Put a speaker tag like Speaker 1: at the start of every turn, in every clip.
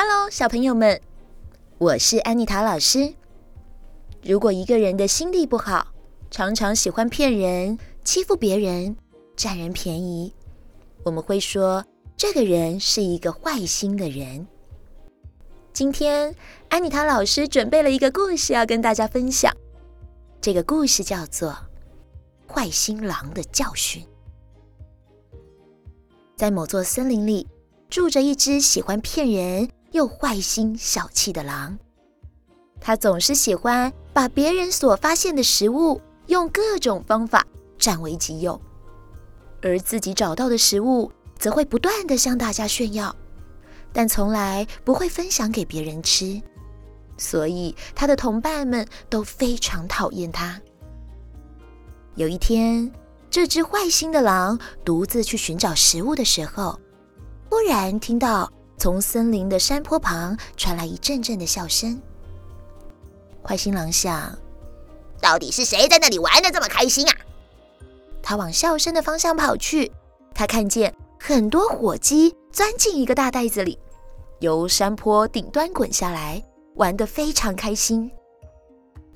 Speaker 1: Hello，小朋友们，我是安妮塔老师。如果一个人的心地不好，常常喜欢骗人、欺负别人、占人便宜，我们会说这个人是一个坏心的人。今天，安妮塔老师准备了一个故事要跟大家分享。这个故事叫做《坏心狼的教训》。在某座森林里，住着一只喜欢骗人又坏心小气的狼。他总是喜欢把别人所发现的食物用各种方法占为己有，而自己找到的食物则会不断的向大家炫耀。但从来不会分享给别人吃，所以他的同伴们都非常讨厌他。有一天，这只坏心的狼独自去寻找食物的时候，忽然听到从森林的山坡旁传来一阵阵的笑声。坏心狼想：到底是谁在那里玩得这么开心啊？他往笑声的方向跑去，他看见。很多火鸡钻进一个大袋子里，由山坡顶端滚下来，玩得非常开心。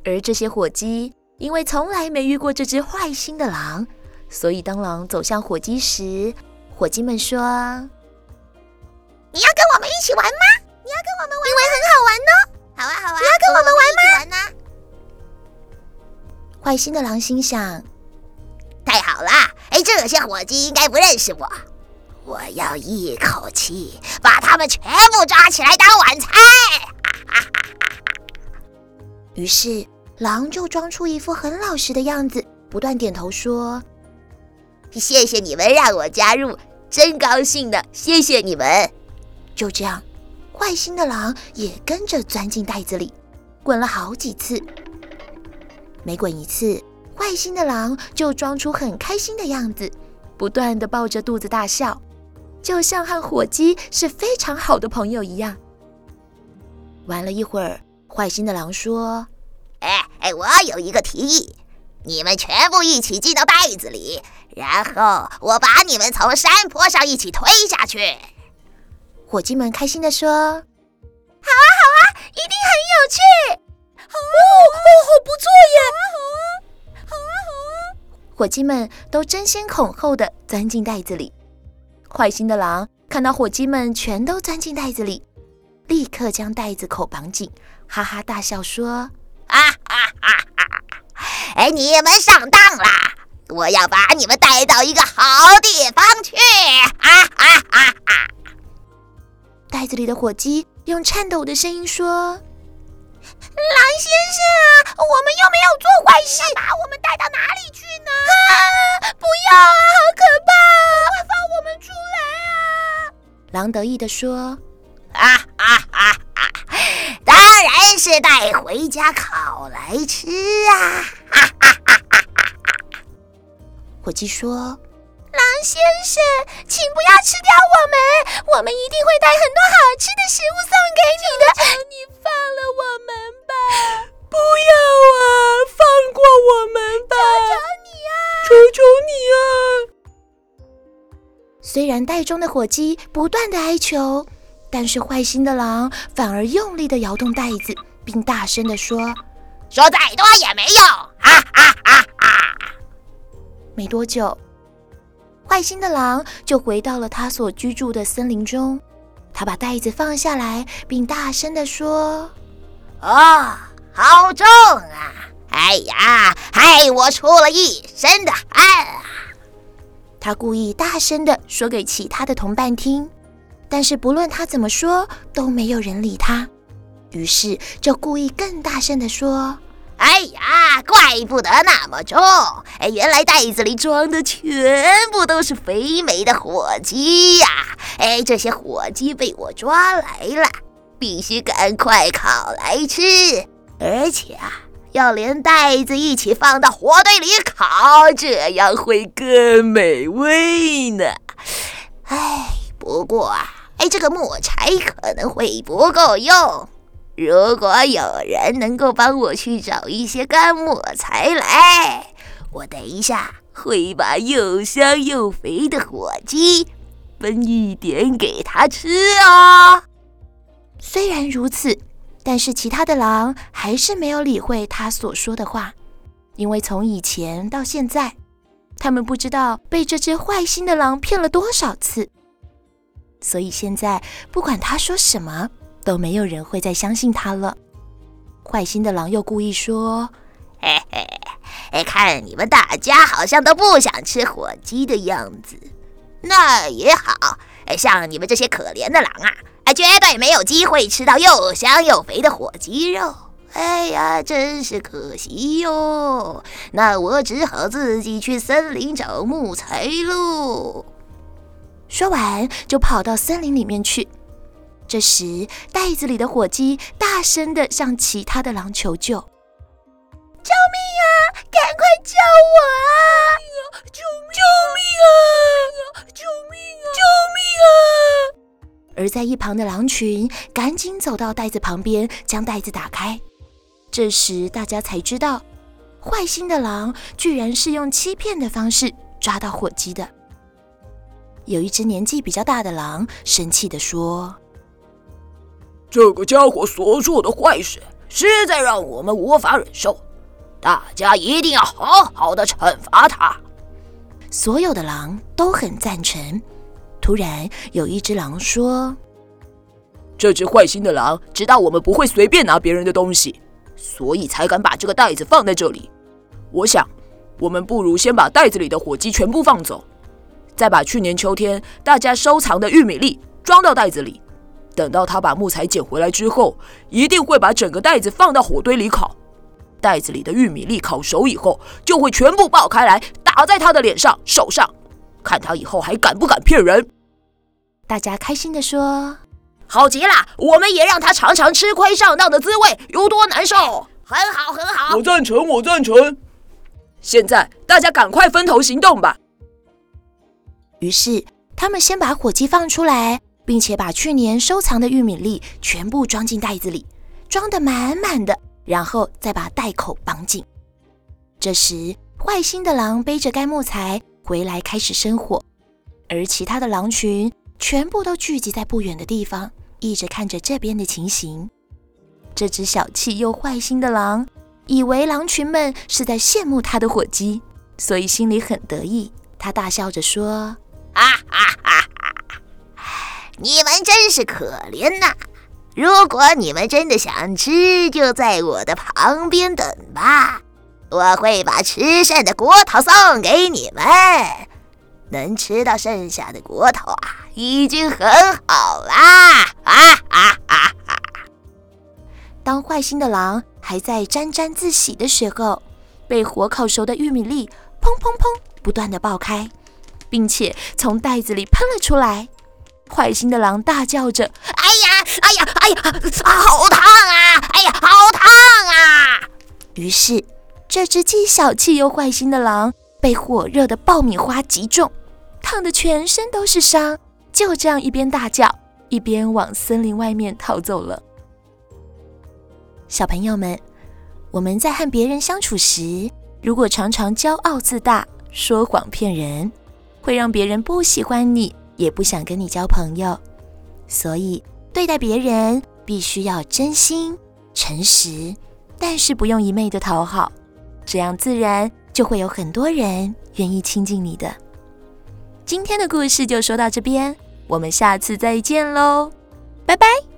Speaker 1: 而这些火鸡因为从来没遇过这只坏心的狼，所以当狼走向火鸡时，火鸡们说：“
Speaker 2: 你要跟我们一起玩吗？你要跟我们玩，因为很好玩呢。好啊，好啊，你要跟我们玩吗？玩呢？”
Speaker 1: 坏心的狼心想：“
Speaker 2: 太好了！哎，这些伙计应该不认识我。”我要一口气把他们全部抓起来当晚餐。
Speaker 1: 于是，狼就装出一副很老实的样子，不断点头说：“
Speaker 2: 谢谢你们让我加入，真高兴的，谢谢你们。”
Speaker 1: 就这样，坏心的狼也跟着钻进袋子里，滚了好几次。每滚一次，坏心的狼就装出很开心的样子，不断的抱着肚子大笑。就像和火鸡是非常好的朋友一样。玩了一会儿，坏心的狼说：“
Speaker 2: 哎哎，我有一个提议，你们全部一起进到袋子里，然后我把你们从山坡上一起推下去。”
Speaker 1: 火鸡们开心地说：“好啊，
Speaker 2: 好啊，一定很有趣！
Speaker 1: 好啊，哦，好不错耶！好啊，好啊，好啊，好啊！”火鸡们都争先恐后地钻进袋子里。坏心的狼看到伙计们全都钻进袋子里，立刻将袋子口绑紧，哈哈大笑说：“啊
Speaker 2: 哈哈哈！哎，你们上当啦！我要把你们带到一个好地方去！”啊哈哈哈！
Speaker 1: 袋子里的火鸡用颤抖的声音说：“
Speaker 2: 狼先生啊，我们又没有做坏事，把我们带到哪里去呢？
Speaker 1: 啊，不要啊，好可怕啊！放我们出来啊！”狼得意地说：“
Speaker 2: 啊啊啊啊！当然是带回家烤来吃啊！”哈哈哈哈哈！
Speaker 1: 火鸡说：“
Speaker 2: 狼先生，请不要吃掉我们，我们一定会带很多好吃的食物送给你的。
Speaker 1: 求求你放了我们吧！不要啊，放过我们吧！
Speaker 2: 求求你啊！
Speaker 1: 求求你啊！”虽然袋中的火鸡不断的哀求，但是坏心的狼反而用力的摇动袋子，并大声的说：“
Speaker 2: 说再多也没用！”哈哈哈哈！
Speaker 1: 没多久，坏心的狼就回到了他所居住的森林中。他把袋子放下来，并大声地说：“
Speaker 2: 哦，好重啊！哎呀，害我出了一身的汗啊！”
Speaker 1: 他故意大声地说给其他的同伴听，但是不论他怎么说，都没有人理他。于是就故意更大声地说：“
Speaker 2: 哎呀，怪不得那么重！哎，原来袋子里装的全部都是肥美的火鸡呀！哎，这些火鸡被我抓来了，必须赶快烤来吃，而且啊。”要连袋子一起放到火堆里烤，这样会更美味呢。哎，不过啊，哎，这个木柴可能会不够用。如果有人能够帮我去找一些干木材来，我等一下会把又香又肥的火鸡分一点给他吃哦。
Speaker 1: 虽然如此，但是其他的狼还是没有理会他所说的话，因为从以前到现在，他们不知道被这只坏心的狼骗了多少次，所以现在不管他说什么，都没有人会再相信他了。坏心的狼又故意说：“
Speaker 2: 嘿嘿，哎，看你们大家好像都不想吃火鸡的样子，那也好。哎，像你们这些可怜的狼啊，哎，绝对没有机会吃到又香又肥的火鸡肉。哎呀，真是可惜哟。那我只好自己去森林找木材喽。”
Speaker 1: 说完，就跑到森林里面去。这时，袋子里的火鸡大声的向其他的狼求救：“
Speaker 2: 救命啊！赶快救我啊！救命！救命啊！救命啊！救命啊！”
Speaker 1: 而在一旁的狼群赶紧走到袋子旁边，将袋子打开。这时，大家才知道，坏心的狼居然是用欺骗的方式抓到火鸡的。有一只年纪比较大的狼生气地说。
Speaker 3: 这个家伙所做的坏事实在让我们无法忍受，大家一定要好好的惩罚他。
Speaker 1: 所有的狼都很赞成。突然，有一只狼说：“
Speaker 3: 这只坏心的狼知道我们不会随便拿别人的东西，所以才敢把这个袋子放在这里。我想，我们不如先把袋子里的火鸡全部放走，再把去年秋天大家收藏的玉米粒装到袋子里。”等到他把木材捡回来之后，一定会把整个袋子放到火堆里烤。袋子里的玉米粒烤熟以后，就会全部爆开来，打在他的脸上、手上，看他以后还敢不敢骗人。
Speaker 1: 大家开心地说：“
Speaker 2: 好极了，我们也让他尝尝吃亏上当的滋味有多难受。”很好，很好，
Speaker 3: 我赞成，我赞成。现在大家赶快分头行动吧。
Speaker 1: 于是他们先把火鸡放出来。并且把去年收藏的玉米粒全部装进袋子里，装得满满的，然后再把袋口绑紧。这时，坏心的狼背着该木材回来开始生火，而其他的狼群全部都聚集在不远的地方，一直看着这边的情形。这只小气又坏心的狼以为狼群们是在羡慕他的火鸡，所以心里很得意。他大笑着说：“
Speaker 2: 啊哈哈！”你们真是可怜呐！如果你们真的想吃，就在我的旁边等吧，我会把吃剩的骨头送给你们。能吃到剩下的骨头啊，已经很好啦！啊啊啊啊！
Speaker 1: 当坏心的狼还在沾沾自喜的时候，被火烤熟的玉米粒砰砰砰不断地爆开，并且从袋子里喷了出来。坏心的狼大叫着：“
Speaker 2: 哎呀，哎呀，哎呀，好烫啊！哎呀，好烫啊！”
Speaker 1: 于是，这只既小气又坏心的狼被火热的爆米花击中，烫得全身都是伤，就这样一边大叫，一边往森林外面逃走了。小朋友们，我们在和别人相处时，如果常常骄傲自大、说谎骗人，会让别人不喜欢你。也不想跟你交朋友，所以对待别人必须要真心诚实，但是不用一昧的讨好，这样自然就会有很多人愿意亲近你的。今天的故事就说到这边，我们下次再见喽，拜拜。